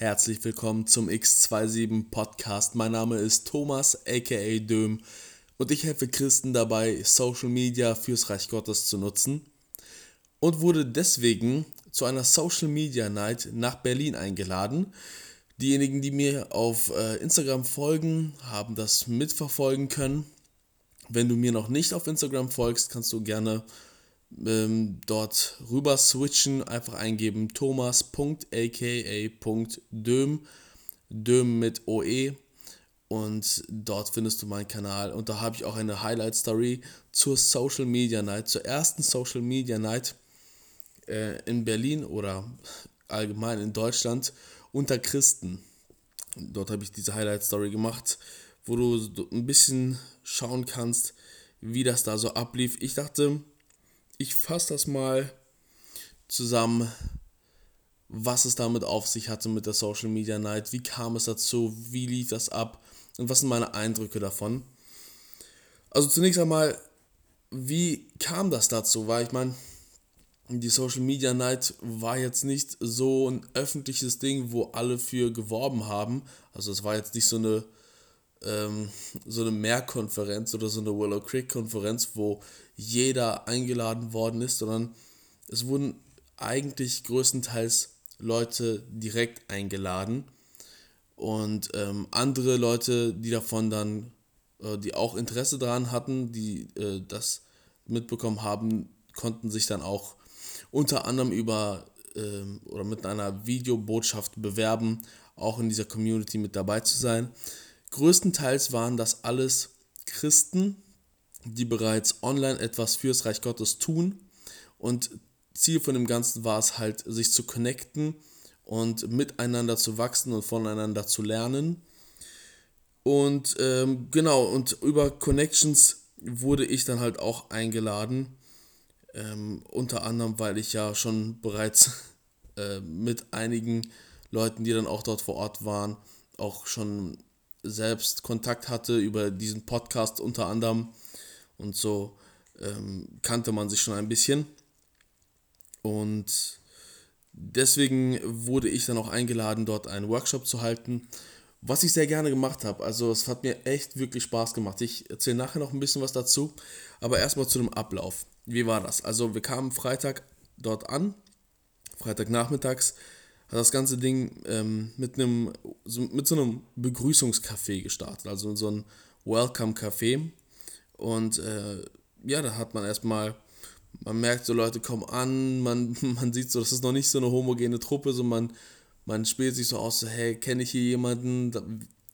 Herzlich willkommen zum X27 Podcast. Mein Name ist Thomas aka Döm und ich helfe Christen dabei, Social Media fürs Reich Gottes zu nutzen und wurde deswegen zu einer Social Media Night nach Berlin eingeladen. Diejenigen, die mir auf äh, Instagram folgen, haben das mitverfolgen können. Wenn du mir noch nicht auf Instagram folgst, kannst du gerne ähm, dort rüber switchen, einfach eingeben thomas.aka.döm, Döm mit OE und dort findest du meinen Kanal und da habe ich auch eine Highlight Story zur Social Media Night, zur ersten Social Media Night äh, in Berlin oder allgemein in Deutschland unter Christen. Dort habe ich diese Highlight Story gemacht, wo du ein bisschen schauen kannst, wie das da so ablief. Ich dachte, ich fasse das mal zusammen, was es damit auf sich hatte mit der Social Media Night, wie kam es dazu, wie lief das ab und was sind meine Eindrücke davon. Also zunächst einmal, wie kam das dazu? Weil ich meine, die Social Media Night war jetzt nicht so ein öffentliches Ding, wo alle für geworben haben. Also es war jetzt nicht so eine ähm, so eine Mehrkonferenz oder so eine Willow Creek Konferenz, wo jeder eingeladen worden ist, sondern es wurden eigentlich größtenteils Leute direkt eingeladen und ähm, andere Leute, die davon dann, äh, die auch Interesse daran hatten, die äh, das mitbekommen haben, konnten sich dann auch unter anderem über äh, oder mit einer Videobotschaft bewerben, auch in dieser Community mit dabei zu sein. Größtenteils waren das alles Christen, die bereits online etwas fürs Reich Gottes tun. Und Ziel von dem Ganzen war es halt, sich zu connecten und miteinander zu wachsen und voneinander zu lernen. Und ähm, genau, und über Connections wurde ich dann halt auch eingeladen. Ähm, unter anderem, weil ich ja schon bereits äh, mit einigen Leuten, die dann auch dort vor Ort waren, auch schon selbst Kontakt hatte über diesen Podcast unter anderem und so ähm, kannte man sich schon ein bisschen. Und deswegen wurde ich dann auch eingeladen, dort einen Workshop zu halten, was ich sehr gerne gemacht habe. Also es hat mir echt wirklich Spaß gemacht. Ich erzähle nachher noch ein bisschen was dazu, aber erstmal zu dem Ablauf. Wie war das? Also wir kamen Freitag dort an, Freitagnachmittags hat das ganze Ding ähm, mit einem so, mit so einem Begrüßungscafé gestartet, also so ein Welcome-Café. Und äh, ja, da hat man erstmal, man merkt so, Leute kommen an, man, man sieht so, das ist noch nicht so eine homogene Truppe, so man, man spielt sich so aus, so, hey, kenne ich hier jemanden,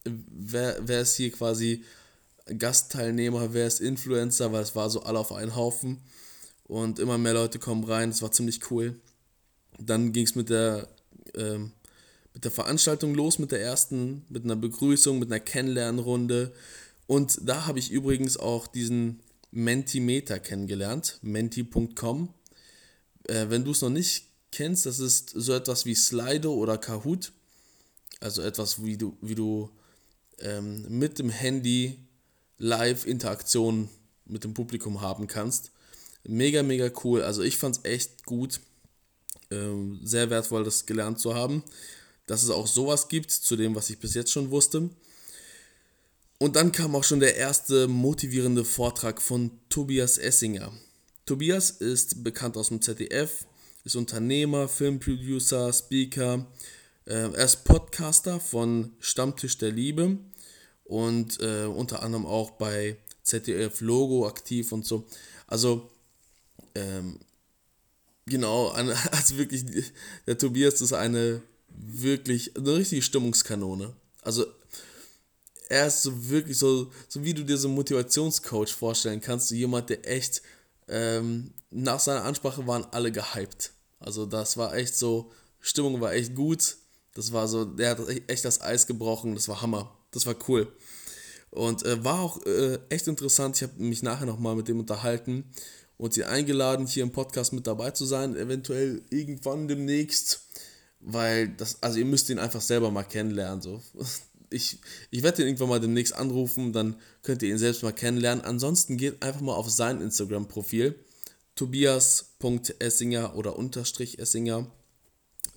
wer, wer ist hier quasi Gastteilnehmer, wer ist Influencer, weil es war so alle auf einen Haufen. Und immer mehr Leute kommen rein, das war ziemlich cool. Dann ging es mit der ähm, mit der Veranstaltung los, mit der ersten, mit einer Begrüßung, mit einer Kennenlernrunde. Und da habe ich übrigens auch diesen Mentimeter kennengelernt, menti.com. Äh, wenn du es noch nicht kennst, das ist so etwas wie Slido oder Kahoot. Also etwas, wie du, wie du ähm, mit dem Handy Live-Interaktion mit dem Publikum haben kannst. Mega, mega cool. Also ich fand es echt gut. Ähm, sehr wertvoll, das gelernt zu haben, dass es auch sowas gibt, zu dem, was ich bis jetzt schon wusste. Und dann kam auch schon der erste motivierende Vortrag von Tobias Essinger. Tobias ist bekannt aus dem ZDF, ist Unternehmer, Filmproducer, Speaker. Äh, er ist Podcaster von Stammtisch der Liebe und äh, unter anderem auch bei ZDF Logo aktiv und so. Also ähm, Genau, also wirklich, der Tobias ist eine wirklich, eine richtige Stimmungskanone. Also er ist so wirklich so, so wie du dir so einen Motivationscoach vorstellen kannst, so jemand, der echt, ähm, nach seiner Ansprache waren alle gehypt. Also das war echt so, Stimmung war echt gut. Das war so, der hat echt das Eis gebrochen, das war Hammer. Das war cool. Und äh, war auch äh, echt interessant. Ich habe mich nachher nochmal mit dem unterhalten und sie eingeladen, hier im Podcast mit dabei zu sein, eventuell irgendwann demnächst, weil das, also ihr müsst ihn einfach selber mal kennenlernen, so. Ich, ich werde ihn irgendwann mal demnächst anrufen, dann könnt ihr ihn selbst mal kennenlernen. Ansonsten geht einfach mal auf sein Instagram-Profil, tobias.essinger oder unterstrich Essinger.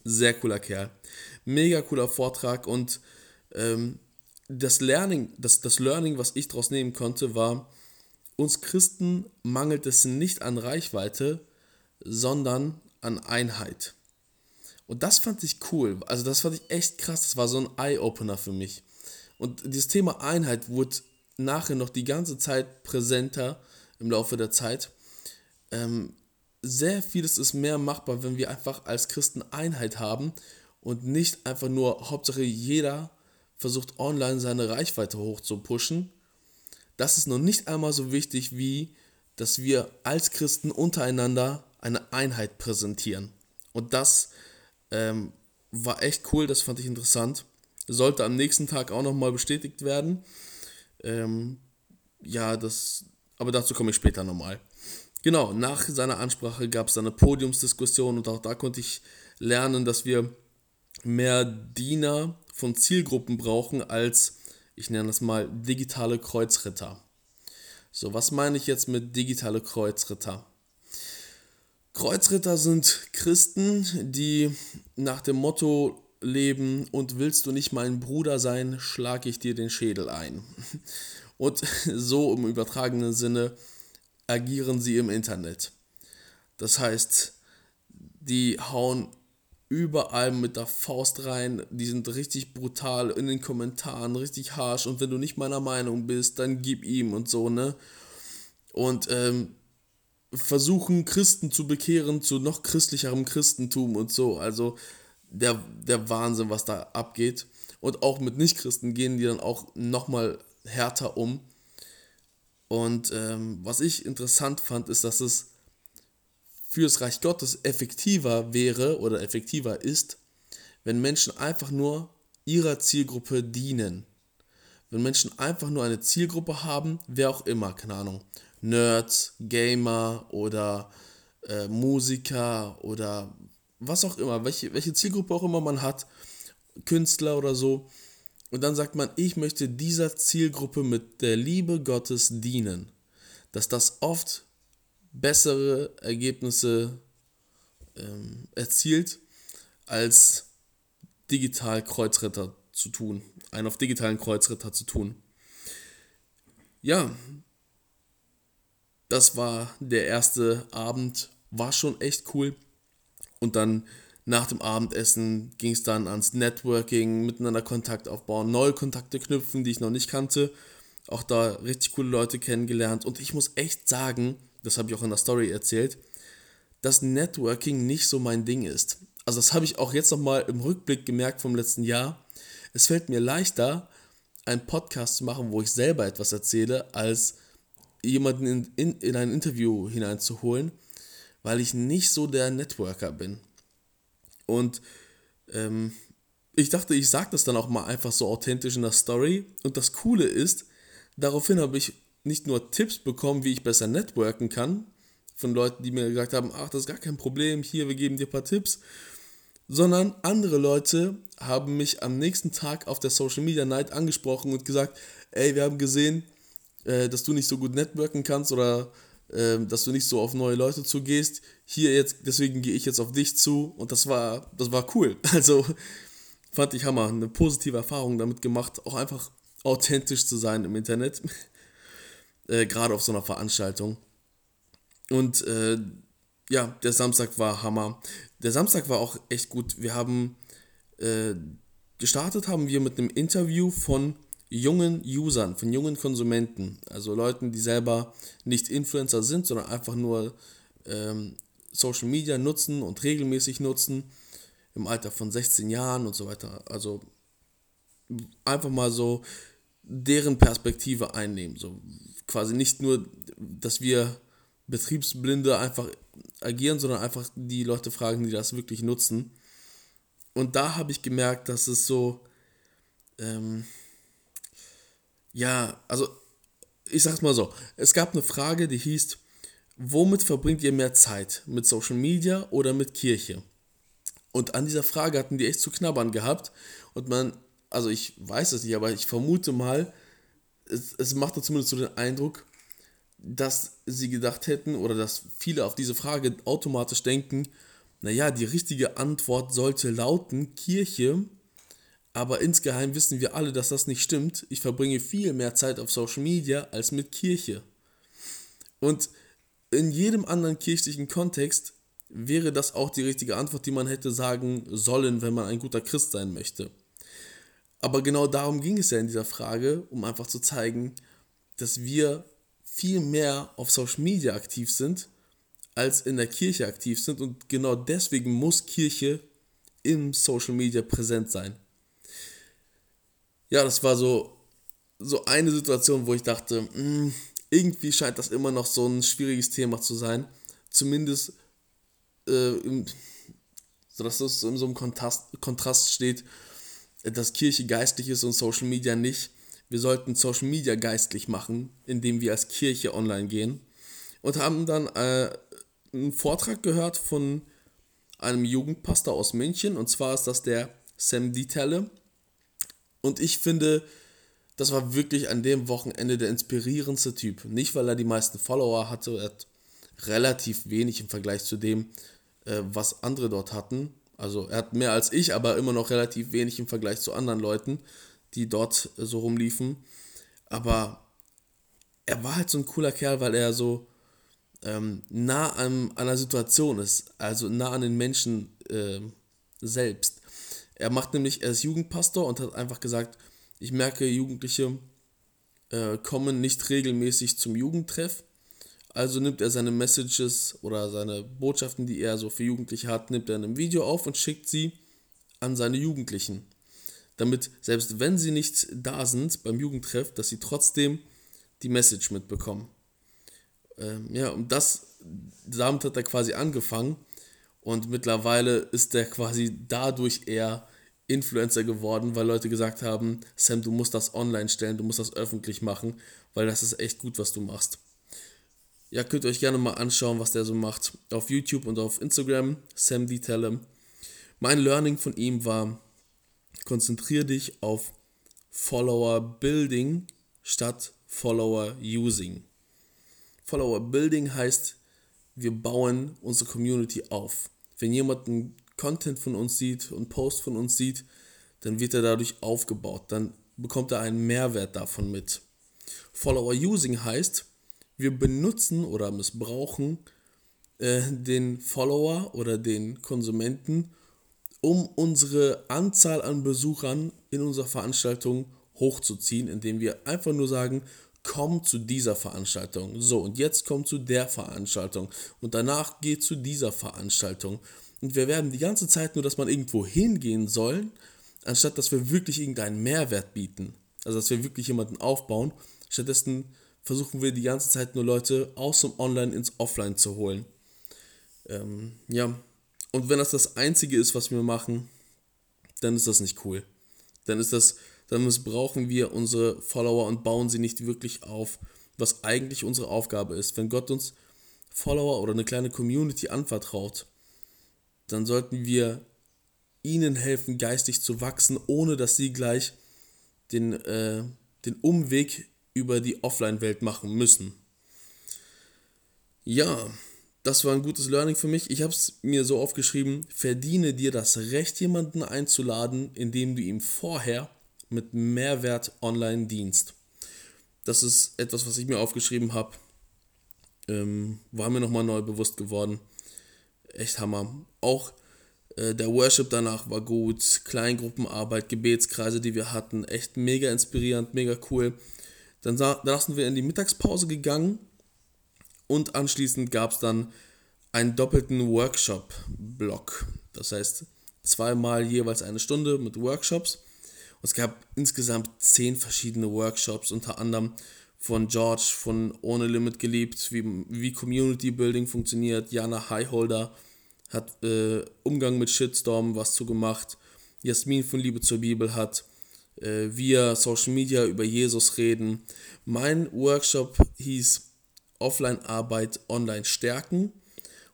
Sehr cooler Kerl. Mega cooler Vortrag und ähm, das Learning, das, das Learning, was ich daraus nehmen konnte, war, uns Christen mangelt es nicht an Reichweite, sondern an Einheit. Und das fand ich cool. Also das fand ich echt krass. Das war so ein Eye-Opener für mich. Und dieses Thema Einheit wurde nachher noch die ganze Zeit präsenter im Laufe der Zeit. Ähm, sehr vieles ist mehr machbar, wenn wir einfach als Christen Einheit haben und nicht einfach nur Hauptsache jeder versucht online seine Reichweite hoch. Das ist noch nicht einmal so wichtig wie, dass wir als Christen untereinander eine Einheit präsentieren. Und das ähm, war echt cool, das fand ich interessant. Sollte am nächsten Tag auch nochmal bestätigt werden. Ähm, ja, das, aber dazu komme ich später nochmal. Genau, nach seiner Ansprache gab es eine Podiumsdiskussion und auch da konnte ich lernen, dass wir mehr Diener von Zielgruppen brauchen als, ich nenne das mal, digitale Kreuzritter. So, was meine ich jetzt mit digitale Kreuzritter? Kreuzritter sind Christen, die nach dem Motto leben und willst du nicht mein Bruder sein, schlage ich dir den Schädel ein. Und so im übertragenen Sinne agieren sie im Internet. Das heißt, die hauen überall mit der Faust rein, die sind richtig brutal in den Kommentaren, richtig harsh und wenn du nicht meiner Meinung bist, dann gib ihm und so, ne? Und ähm, versuchen Christen zu bekehren zu noch christlicherem Christentum und so. Also der, der Wahnsinn, was da abgeht. Und auch mit Nichtchristen gehen die dann auch nochmal härter um. Und ähm, was ich interessant fand, ist, dass es fürs Reich Gottes effektiver wäre oder effektiver ist, wenn Menschen einfach nur ihrer Zielgruppe dienen. Wenn Menschen einfach nur eine Zielgruppe haben, wer auch immer, keine Ahnung, Nerds, Gamer oder äh, Musiker oder was auch immer, welche, welche Zielgruppe auch immer man hat, Künstler oder so, und dann sagt man, ich möchte dieser Zielgruppe mit der Liebe Gottes dienen. Dass das oft bessere Ergebnisse ähm, erzielt, als digital Kreuzritter zu tun. Einen auf digitalen Kreuzritter zu tun. Ja, das war der erste Abend. War schon echt cool. Und dann nach dem Abendessen ging es dann ans Networking, miteinander Kontakt aufbauen, neue Kontakte knüpfen, die ich noch nicht kannte. Auch da richtig coole Leute kennengelernt. Und ich muss echt sagen, das habe ich auch in der Story erzählt, dass Networking nicht so mein Ding ist. Also das habe ich auch jetzt nochmal im Rückblick gemerkt vom letzten Jahr. Es fällt mir leichter, einen Podcast zu machen, wo ich selber etwas erzähle, als jemanden in, in, in ein Interview hineinzuholen, weil ich nicht so der Networker bin. Und ähm, ich dachte, ich sage das dann auch mal einfach so authentisch in der Story. Und das Coole ist, daraufhin habe ich nicht nur Tipps bekommen, wie ich besser networken kann, von Leuten, die mir gesagt haben, ach, das ist gar kein Problem, hier, wir geben dir ein paar Tipps, sondern andere Leute haben mich am nächsten Tag auf der Social Media Night angesprochen und gesagt, ey, wir haben gesehen, äh, dass du nicht so gut networken kannst oder äh, dass du nicht so auf neue Leute zugehst. Hier jetzt, deswegen gehe ich jetzt auf dich zu und das war, das war cool. Also fand ich Hammer, eine positive Erfahrung damit gemacht, auch einfach authentisch zu sein im Internet, äh, gerade auf so einer Veranstaltung. Und äh, ja, der Samstag war Hammer. Der Samstag war auch echt gut. Wir haben äh, gestartet, haben wir mit einem Interview von jungen Usern, von jungen Konsumenten, also Leuten, die selber nicht Influencer sind, sondern einfach nur ähm, Social Media nutzen und regelmäßig nutzen, im Alter von 16 Jahren und so weiter. Also einfach mal so deren Perspektive einnehmen. So quasi nicht nur, dass wir Betriebsblinde einfach agieren, sondern einfach die Leute fragen, die das wirklich nutzen. Und da habe ich gemerkt, dass es so, ähm, ja, also ich sag's mal so, es gab eine Frage, die hieß, womit verbringt ihr mehr Zeit? Mit Social Media oder mit Kirche? Und an dieser Frage hatten die echt zu knabbern gehabt. Und man, also ich weiß es nicht, aber ich vermute mal, es, es machte zumindest so den Eindruck, dass sie gedacht hätten oder dass viele auf diese Frage automatisch denken, naja, die richtige Antwort sollte lauten Kirche, aber insgeheim wissen wir alle, dass das nicht stimmt. Ich verbringe viel mehr Zeit auf Social Media als mit Kirche. Und in jedem anderen kirchlichen Kontext wäre das auch die richtige Antwort, die man hätte sagen sollen, wenn man ein guter Christ sein möchte. Aber genau darum ging es ja in dieser Frage, um einfach zu zeigen, dass wir viel mehr auf Social Media aktiv sind, als in der Kirche aktiv sind. Und genau deswegen muss Kirche im Social Media präsent sein. Ja, das war so, so eine Situation, wo ich dachte, mh, hm, irgendwie scheint das immer noch so ein schwieriges Thema zu sein. Zumindest, äh, im, so dass es in so einem Kontrast, Kontrast steht, dass Kirche geistlich ist und Social Media nicht. Wir sollten Social Media geistlich machen, indem wir als Kirche online gehen. Und haben dann äh, einen Vortrag gehört von einem Jugendpastor aus München. Und zwar ist das der Sam Dietelle. Und ich finde, das war wirklich an dem Wochenende der inspirierendste Typ. Nicht, weil er die meisten Follower hatte, er hat relativ wenig im Vergleich zu dem, äh, was andere dort hatten. Also er hat mehr als ich, aber immer noch relativ wenig im Vergleich zu anderen Leuten, die dort äh, so rumliefen. Aber er war halt so ein cooler Kerl, weil er so ähm, nah an, der Situation ist, also nah an den Menschen äh, selbst. Er macht nämlich, er ist Jugendpastor und hat einfach gesagt, ich merke, Jugendliche äh, kommen nicht regelmäßig zum Jugendtreff. Also nimmt er seine Messages oder seine Botschaften, die er so für Jugendliche hat, nimmt er in einem Video auf und schickt sie an seine Jugendlichen. Damit, selbst wenn sie nicht da sind beim Jugendtreff, dass sie trotzdem die Message mitbekommen. Ähm, ja, und das, damit hat er quasi angefangen. Und mittlerweile ist er quasi dadurch eher Influencer geworden, weil Leute gesagt haben, Sam, du musst das online stellen, du musst das öffentlich machen, weil das ist echt gut, was du machst. Ja, könnt ihr euch gerne mal anschauen, was der so macht. Auf YouTube und auf Instagram, Sam Detellem. Mein Learning von ihm war, konzentriere dich auf Follower Building statt Follower Using. Follower Building heißt, wir bauen unsere Community auf. Wenn jemand ein Content von uns sieht und Post von uns sieht, dann wird er dadurch aufgebaut. Dann bekommt er einen Mehrwert davon mit. Follower Using heißt, wir benutzen oder missbrauchen äh, den Follower oder den Konsumenten, um unsere Anzahl an Besuchern in unserer Veranstaltung hochzuziehen, indem wir einfach nur sagen, komm zu dieser Veranstaltung. So, und jetzt komm zu der Veranstaltung. Und danach geh zu dieser Veranstaltung. Und wir werden die ganze Zeit nur, dass man irgendwo hingehen soll, anstatt dass wir wirklich irgendeinen Mehrwert bieten. Also dass wir wirklich jemanden aufbauen. Stattdessen versuchen wir die ganze Zeit nur Leute aus dem Online ins Offline zu holen. Ähm, ja, und wenn das das Einzige ist, was wir machen, dann ist das nicht cool. Dann ist das, dann missbrauchen wir unsere Follower und bauen sie nicht wirklich auf, was eigentlich unsere Aufgabe ist. Wenn Gott uns Follower oder eine kleine Community anvertraut, dann sollten wir ihnen helfen, geistig zu wachsen, ohne dass sie gleich den, äh, den Umweg über die Offline-Welt machen müssen. Ja, das war ein gutes Learning für mich. Ich habe es mir so aufgeschrieben, verdiene dir das Recht, jemanden einzuladen, indem du ihm vorher mit Mehrwert online dienst. Das ist etwas, was ich mir aufgeschrieben habe. Ähm, war mir nochmal neu bewusst geworden echt Hammer. Auch äh, der Worship danach war gut, Kleingruppenarbeit, Gebetskreise, die wir hatten, echt mega inspirierend, mega cool. Dann, dann sind wir in die Mittagspause gegangen und anschließend gab es dann einen doppelten Workshop-Block. Das heißt, zweimal jeweils eine Stunde mit Workshops. Und es gab insgesamt zehn verschiedene Workshops, unter anderem von George von Ohne Limit geliebt, wie, wie Community Building funktioniert. Jana Highholder hat äh, Umgang mit Shitstorm was zu gemacht. Jasmin von Liebe zur Bibel hat äh, via Social Media über Jesus reden. Mein Workshop hieß Offline-Arbeit online stärken.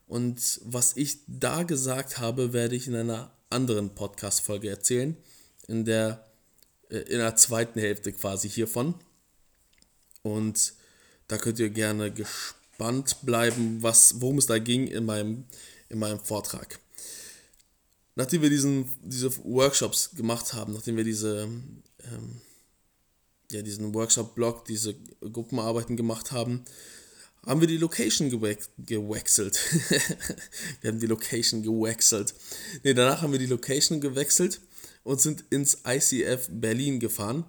Und was ich da gesagt habe, werde ich in einer anderen Podcast-Folge erzählen. In der, äh, in der zweiten Hälfte quasi hiervon. Und da könnt ihr gerne gespannt bleiben, was, worum es da ging in meinem, in meinem Vortrag. Nachdem wir diesen, diese Workshops gemacht haben, nachdem wir diese, ähm, ja, diesen Workshop-Blog, diese Gruppenarbeiten gemacht haben, haben wir die Location gewechselt. wir haben die Location gewechselt. Ne, danach haben wir die Location gewechselt und sind ins ICF Berlin gefahren.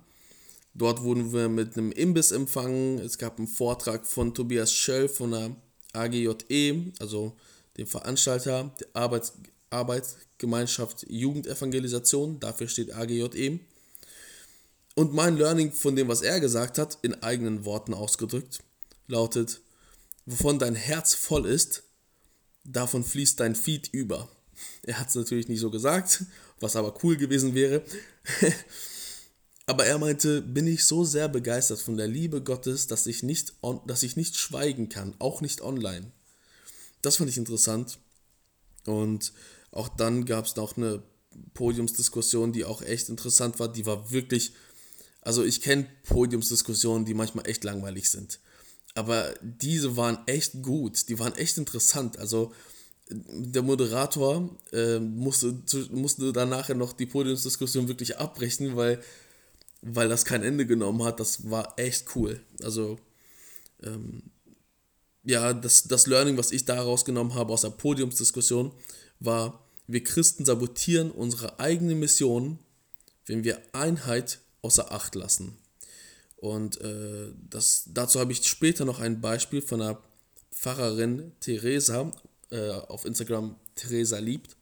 Dort wurden wir mit einem Imbiss empfangen. Es gab einen Vortrag von Tobias Schöll von der AGJE, also dem Veranstalter der Arbeits Arbeitsgemeinschaft Jugendevangelisation. Dafür steht AGJE. Und mein Learning von dem, was er gesagt hat, in eigenen Worten ausgedrückt, lautet, wovon dein Herz voll ist, davon fließt dein Feed über. Er hat es natürlich nicht so gesagt, was aber cool gewesen wäre. aber er meinte, bin ich so sehr begeistert von der Liebe Gottes, dass ich nicht, on, dass ich nicht schweigen kann, auch nicht online. Das fand ich interessant. Und auch dann gab es noch eine Podiumsdiskussion, die auch echt interessant war. Die war wirklich, also ich kenne Podiumsdiskussionen, die manchmal echt langweilig sind. Aber diese waren echt gut, die waren echt interessant. Also der Moderator äh, musste, musste dann nachher noch die Podiumsdiskussion wirklich abbrechen, weil, weil das kein Ende genommen hat. Das war echt cool. Also, ähm, ja, das, das Learning, was ich daraus genommen habe aus der Podiumsdiskussion, war, wir Christen sabotieren unsere eigene Mission, wenn wir Einheit außer Acht lassen. Und äh, das, dazu habe ich später noch ein Beispiel von einer Pfarrerin Theresa äh, auf Instagram Theresa liebt.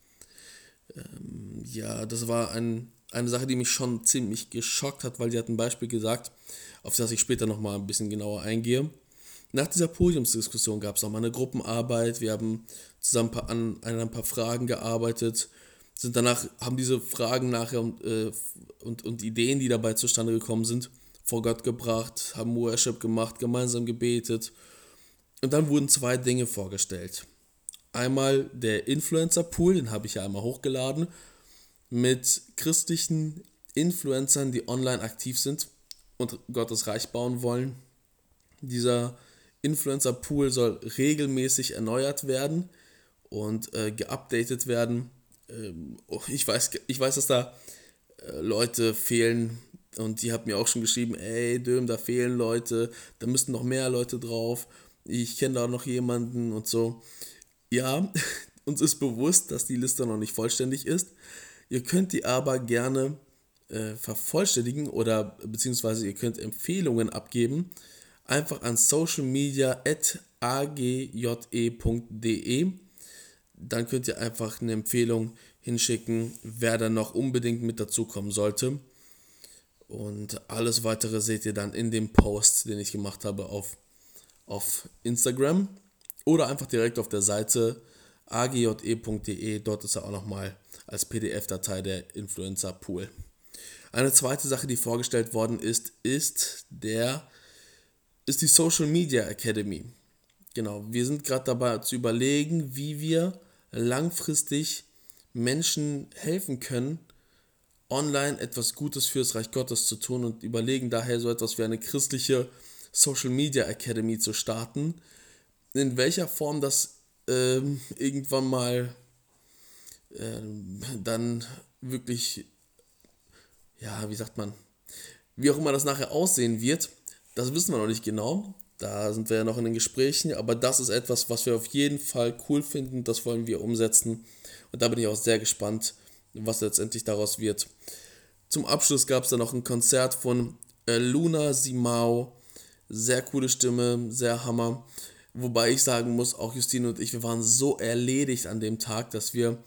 Ähm, ja, das war ein, eine Sache, die mich schon ziemlich geschockt hat, weil sie hat ein Beispiel gesagt, auf das ich später nochmal ein bisschen genauer eingehe. Nach dieser Podiumsdiskussion gab es auch mal eine Gruppenarbeit. Wir haben zusammen an, an ein paar Fragen gearbeitet. Sind danach, haben diese Fragen nachher und, äh, und, und Ideen, die dabei zustande gekommen sind, vor Gott gebracht, haben Worship gemacht, gemeinsam gebetet. Und dann wurden zwei Dinge vorgestellt. Einmal der Influencer-Pool, den habe ich ja einmal hochgeladen, mit christlichen Influencern, die online aktiv sind und Gottes Reich bauen wollen. Dieser Influencer-Pool soll regelmäßig erneuert werden und äh, geupdatet werden. Ähm, oh, ich, weiß, ich weiß, dass da äh, Leute fehlen und die haben mir auch schon geschrieben, ey Döm, da fehlen Leute, da müssten noch mehr Leute drauf. Ich kenne da noch jemanden und so. Ja, uns ist bewusst, dass die Liste noch nicht vollständig ist. Ihr könnt die aber gerne äh, vervollständigen oder beziehungsweise ihr könnt Empfehlungen abgeben. Einfach an socialmedia.agje.de. Dann könnt ihr einfach eine Empfehlung hinschicken, wer dann noch unbedingt mit dazukommen sollte. Und alles weitere seht ihr dann in dem Post, den ich gemacht habe auf, auf Instagram oder einfach direkt auf der Seite agje.de. Dort ist er auch nochmal als PDF-Datei der Influencer Pool. Eine zweite Sache, die vorgestellt worden ist, ist der ist die Social Media Academy. Genau, wir sind gerade dabei zu überlegen, wie wir langfristig Menschen helfen können, online etwas Gutes fürs Reich Gottes zu tun und überlegen daher so etwas wie eine christliche Social Media Academy zu starten, in welcher Form das ähm, irgendwann mal ähm, dann wirklich, ja, wie sagt man, wie auch immer das nachher aussehen wird, das wissen wir noch nicht genau. Da sind wir ja noch in den Gesprächen, aber das ist etwas, was wir auf jeden Fall cool finden. Das wollen wir umsetzen. Und da bin ich auch sehr gespannt, was letztendlich daraus wird. Zum Abschluss gab es dann noch ein Konzert von äh, Luna Simao. Sehr coole Stimme, sehr Hammer. Wobei ich sagen muss, auch Justine und ich, wir waren so erledigt an dem Tag, dass wir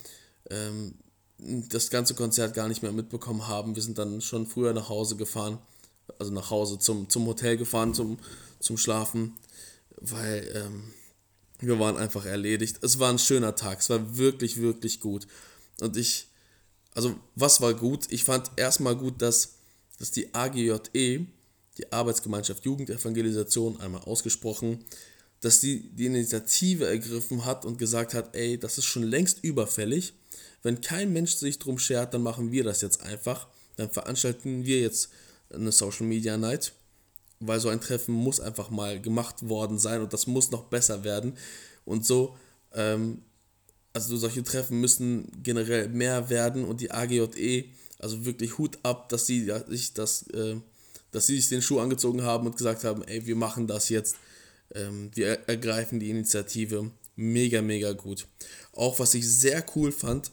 ähm, das ganze Konzert gar nicht mehr mitbekommen haben. Wir sind dann schon früher nach Hause gefahren, also nach Hause zum, zum Hotel gefahren, zum, zum Schlafen, weil ähm, wir waren einfach erledigt. Es war ein schöner Tag, es war wirklich, wirklich gut. Und ich, also was war gut? Ich fand erstmal gut, dass, dass die AGJE, die Arbeitsgemeinschaft Jugendevangelisation, einmal ausgesprochen, dass die die Initiative ergriffen hat und gesagt hat, ey, das ist schon längst überfällig. Wenn kein Mensch sich drum schert, dann machen wir das jetzt einfach. Dann veranstalten wir jetzt eine Social Media Night, weil so ein Treffen muss einfach mal gemacht worden sein und das muss noch besser werden. Und so ähm, also solche Treffen müssen generell mehr werden und die AGJE, also wirklich Hut ab, dass sie sich das, äh, dass sie sich den Schuh angezogen haben und gesagt haben, ey, wir machen das jetzt, ähm, wir ergreifen die Initiative. Mega, mega gut. Auch was ich sehr cool fand,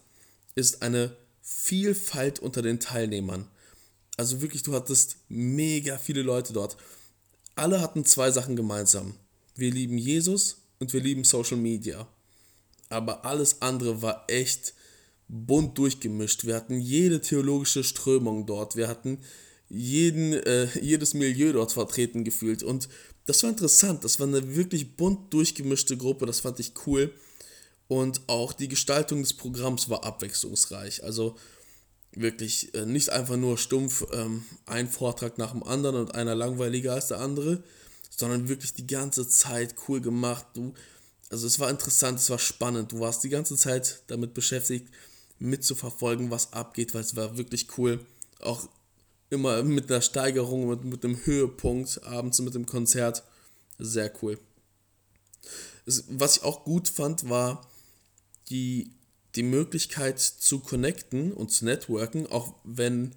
ist eine Vielfalt unter den Teilnehmern. Also wirklich, du hattest mega viele Leute dort. Alle hatten zwei Sachen gemeinsam. Wir lieben Jesus und wir lieben Social Media. Aber alles andere war echt bunt durchgemischt. Wir hatten jede theologische Strömung dort, wir hatten jeden, äh, jedes Milieu dort vertreten gefühlt. Und das war interessant, das war eine wirklich bunt durchgemischte Gruppe, das fand ich cool. Und auch die Gestaltung des Programms war abwechslungsreich, also wirklich äh, nicht einfach nur stumpf ähm, ein Vortrag nach dem anderen und einer langweiliger als der andere, sondern wirklich die ganze Zeit cool gemacht, du also es war interessant, es war spannend. Du warst die ganze Zeit damit beschäftigt, mitzuverfolgen, was abgeht, weil es war wirklich cool. Auch immer mit der Steigerung, mit, mit dem Höhepunkt, abends mit dem Konzert. Sehr cool. Es, was ich auch gut fand, war die, die Möglichkeit zu connecten und zu networken, auch wenn,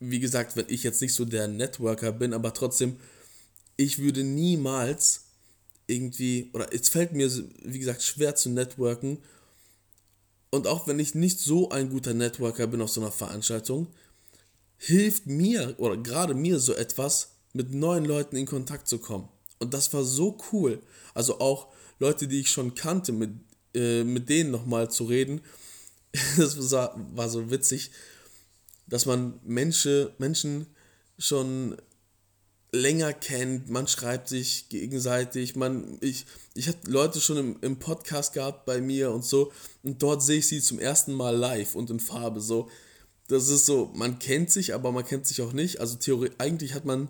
wie gesagt, wenn ich jetzt nicht so der Networker bin, aber trotzdem, ich würde niemals irgendwie, oder es fällt mir, wie gesagt, schwer zu networken. Und auch wenn ich nicht so ein guter Networker bin auf so einer Veranstaltung, hilft mir oder gerade mir so etwas, mit neuen Leuten in Kontakt zu kommen. Und das war so cool. Also auch Leute, die ich schon kannte, mit, äh, mit denen nochmal zu reden. Das war, so witzig, dass man Menschen, Menschen schon länger kennt, man schreibt sich gegenseitig, man, ich, ich hatte Leute schon im, im Podcast gehabt bei mir und so und dort sehe ich sie zum ersten Mal live und in Farbe so. Das ist so, man kennt sich, aber man kennt sich auch nicht. Also Theorie, eigentlich hat man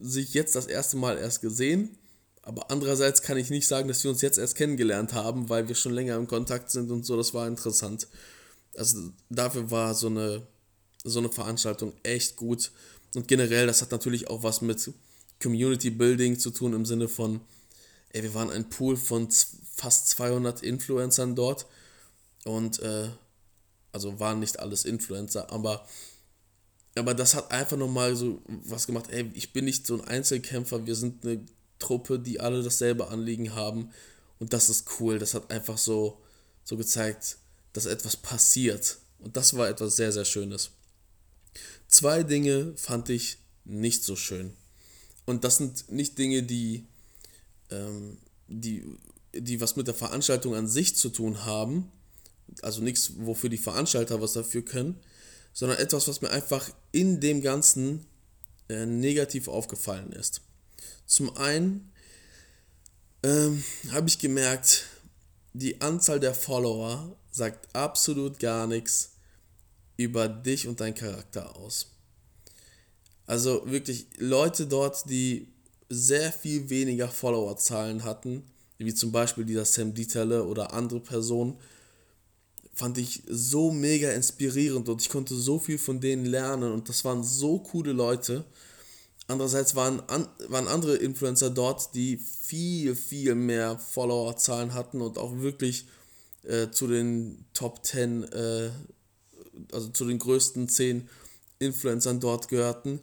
sich jetzt das erste Mal erst gesehen, aber andererseits kann ich nicht sagen, dass wir uns jetzt erst kennengelernt haben, weil wir schon länger im Kontakt sind und so, das war interessant. Also dafür war so eine, so eine Veranstaltung echt gut. Und generell, das hat natürlich auch was mit Community Building zu tun im Sinne von, ey, wir waren ein Pool von fast 200 Influencern dort. Und äh, also waren nicht alles Influencer, aber aber das hat einfach nochmal so was gemacht, ey, ich bin nicht so ein Einzelkämpfer, wir sind eine Truppe, die alle dasselbe Anliegen haben und das ist cool, das hat einfach so so gezeigt, dass etwas passiert und das war etwas sehr sehr schönes. Zwei Dinge fand ich nicht so schön. Und das sind nicht Dinge, die, ähm, die, die was mit der Veranstaltung an sich zu tun haben, also nichts, wofür die Veranstalter was dafür können, sondern etwas, was mir einfach in dem Ganzen äh, negativ aufgefallen ist. Zum einen ähm, habe ich gemerkt, die Anzahl der Follower sagt absolut gar nichts über dich und deinen Charakter aus. Also wirklich Leute dort, die sehr viel weniger Followerzahlen hatten, wie zum Beispiel dieser Sam Dieterle oder andere Personen, fand ich so mega inspirierend und ich konnte so viel von denen lernen und das waren so coole Leute. Andererseits waren, an, waren andere Influencer dort, die viel, viel mehr Followerzahlen hatten und auch wirklich äh, zu den Top 10 äh, also zu den größten zehn Influencern dort gehörten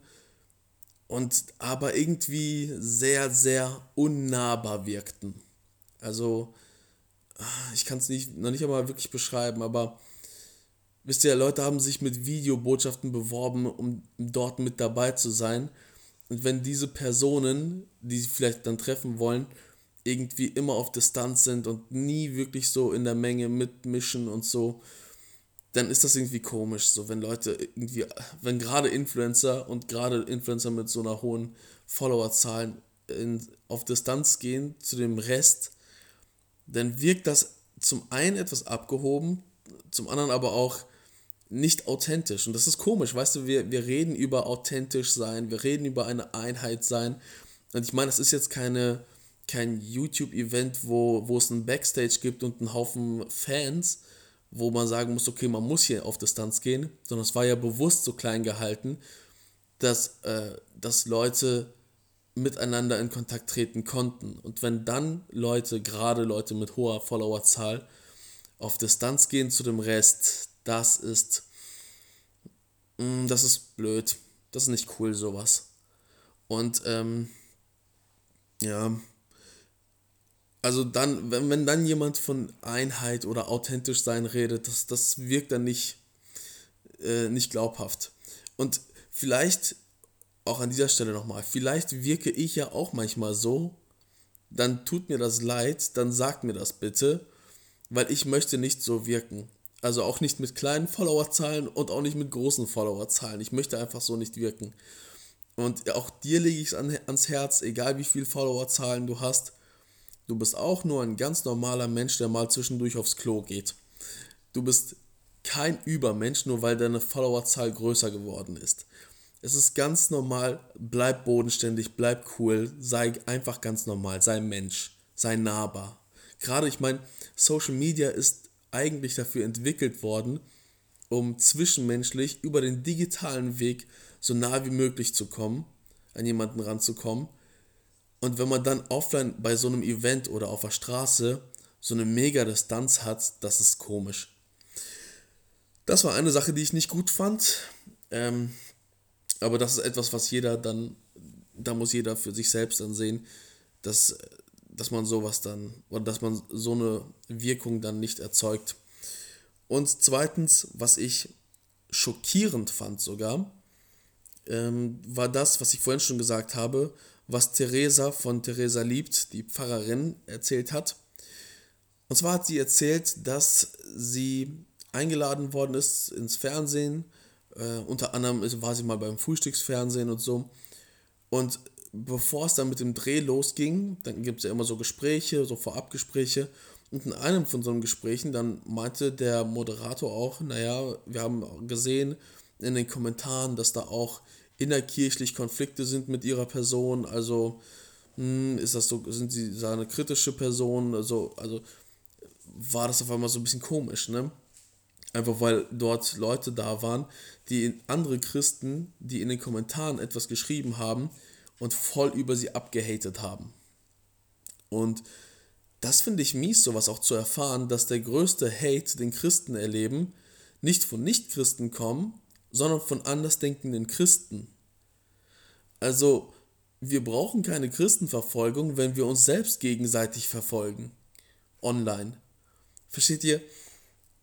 und aber irgendwie sehr, sehr unnahbar wirkten. Also, ich kann es nicht, noch nicht einmal wirklich beschreiben, aber wisst ihr, Leute haben sich mit Videobotschaften beworben, um dort mit dabei zu sein. Und wenn diese Personen, die sie vielleicht dann treffen wollen, irgendwie immer auf Distanz sind und nie wirklich so in der Menge mitmischen und so, dann ist das irgendwie komisch, so wenn Leute irgendwie, wenn gerade Influencer und gerade Influencer mit so einer hohen Followerzahlen in, auf Distanz gehen zu dem Rest, dann wirkt das zum einen etwas abgehoben, zum anderen aber auch nicht authentisch. Und das ist komisch, weißt du, wir, wir reden über authentisch sein, wir reden über eine Einheit sein. Und ich meine, das ist jetzt keine, kein YouTube-Event, wo, wo es ein Backstage gibt und einen Haufen Fans, wo man sagen muss, okay, man muss hier auf Distanz gehen, sondern es war ja bewusst so klein gehalten, dass, äh, dass Leute miteinander in Kontakt treten konnten. Und wenn dann Leute, gerade Leute mit hoher Followerzahl, auf Distanz gehen zu dem Rest, das ist, mm, das ist blöd. Das ist nicht cool, sowas. Und, ähm, ja, also dann, wenn, wenn dann jemand von Einheit oder authentisch sein redet, das, das wirkt dann nicht, äh, nicht glaubhaft. Und vielleicht auch an dieser Stelle nochmal, vielleicht wirke ich ja auch manchmal so, dann tut mir das leid, dann sagt mir das bitte, weil ich möchte nicht so wirken. Also auch nicht mit kleinen Followerzahlen und auch nicht mit großen Followerzahlen. Ich möchte einfach so nicht wirken. Und auch dir lege ich es an, ans Herz, egal wie viele Followerzahlen du hast, du bist auch nur ein ganz normaler Mensch, der mal zwischendurch aufs Klo geht. Du bist kein Übermensch, nur weil deine Followerzahl größer geworden ist. Es ist ganz normal, bleib bodenständig, bleib cool, sei einfach ganz normal, sei Mensch, sei nahbar. Gerade, ich meine, Social Media ist eigentlich dafür entwickelt worden, um zwischenmenschlich über den digitalen Weg so nah wie möglich zu kommen, an jemanden ranzukommen. Und wenn man dann offline bei so einem Event oder auf der Straße so eine mega Distanz hat, das ist komisch. Das war eine Sache, die ich nicht gut fand. Ähm, aber das ist etwas, was jeder dann, da muss jeder für sich selbst dann sehen, dass, dass man sowas dann, oder dass man so eine Wirkung dann nicht erzeugt. Und zweitens, was ich schockierend fand sogar, ähm, war das, was ich vorhin schon gesagt habe, was Theresa von Theresa Liebt, die Pfarrerin, erzählt hat. Und zwar hat sie erzählt, dass sie eingeladen worden ist ins Fernsehen äh, unter anderem war sie mal beim Frühstücksfernsehen und so. Und bevor es dann mit dem Dreh losging, dann gibt es ja immer so Gespräche, so Vorabgespräche. Und in einem von so Gesprächen, dann meinte der Moderator auch, naja, wir haben gesehen in den Kommentaren, dass da auch innerkirchlich Konflikte sind mit ihrer Person. Also hm, ist das so, sind sie eine kritische Person? Also, also war das auf einmal so ein bisschen komisch, ne? Einfach weil dort Leute da waren, die andere Christen, die in den Kommentaren etwas geschrieben haben und voll über sie abgehatet haben. Und das finde ich mies, sowas auch zu erfahren, dass der größte Hate, den Christen erleben, nicht von Nichtchristen kommen, sondern von andersdenkenden Christen. Also, wir brauchen keine Christenverfolgung, wenn wir uns selbst gegenseitig verfolgen. Online. Versteht ihr?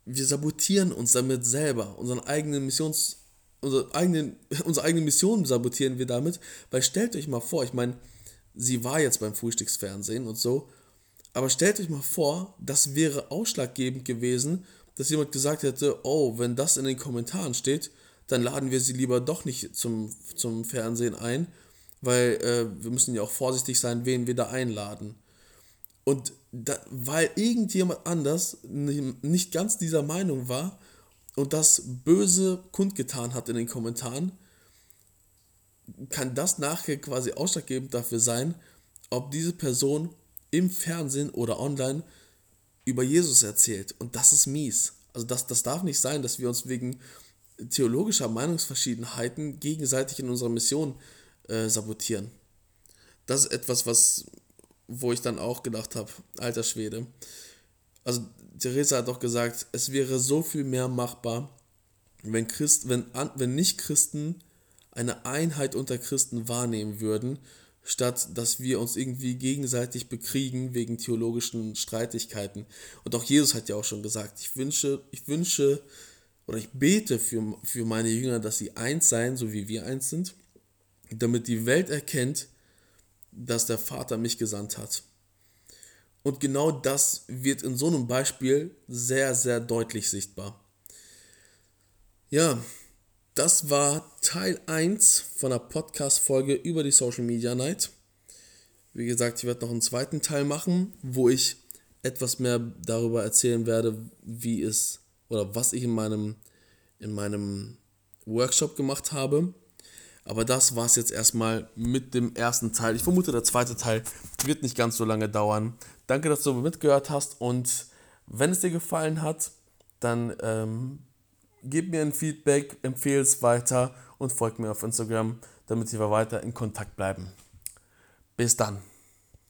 wir sabotieren uns damit selber, unseren eigenen Missions, unsere, eigenen, unsere eigene Mission sabotieren wir damit, weil stellt euch mal vor, ich meine, sie war jetzt beim Frühstücksfernsehen und so, aber stellt euch mal vor, das wäre ausschlaggebend gewesen, dass jemand gesagt hätte, oh, wenn das in den Kommentaren steht, dann laden wir sie lieber doch nicht zum, zum Fernsehen ein, weil äh, wir müssen ja auch vorsichtig sein, wen wir da einladen. Und da, weil irgendjemand anders nicht ganz dieser Meinung war und das böse kundgetan hat in den Kommentaren, kann das nachher quasi ausschlaggebend dafür sein, ob diese Person im Fernsehen oder online über Jesus erzählt. Und das ist mies. Also das, das darf nicht sein, dass wir uns wegen theologischer Meinungsverschiedenheiten gegenseitig in unserer Mission äh, sabotieren. Das ist etwas, was wo ich dann auch gedacht habe, alter Schwede. Also Theresa hat doch gesagt, es wäre so viel mehr machbar, wenn, Christ, wenn, wenn Nicht-Christen eine Einheit unter Christen wahrnehmen würden, statt dass wir uns irgendwie gegenseitig bekriegen wegen theologischen Streitigkeiten. Und auch Jesus hat ja auch schon gesagt, ich wünsche, ich wünsche oder ich bete für, für meine Jünger, dass sie eins seien, so wie wir eins sind, damit die Welt erkennt, dass der Vater mich gesandt hat. Und genau das wird in so einem Beispiel sehr, sehr deutlich sichtbar. Ja, das war Teil 1 von der Podcast-Folge über die Social Media Night. Wie gesagt, ich werde noch einen zweiten Teil machen, wo ich etwas mehr darüber erzählen werde, wie es oder was ich in meinem, in meinem Workshop gemacht habe. Aber das war es jetzt erstmal mit dem ersten Teil. Ich vermute, der zweite Teil wird nicht ganz so lange dauern. Danke, dass du mitgehört hast und wenn es dir gefallen hat, dann ähm, gib mir ein Feedback, empfehle es weiter und folg mir auf Instagram, damit wir weiter in Kontakt bleiben. Bis dann.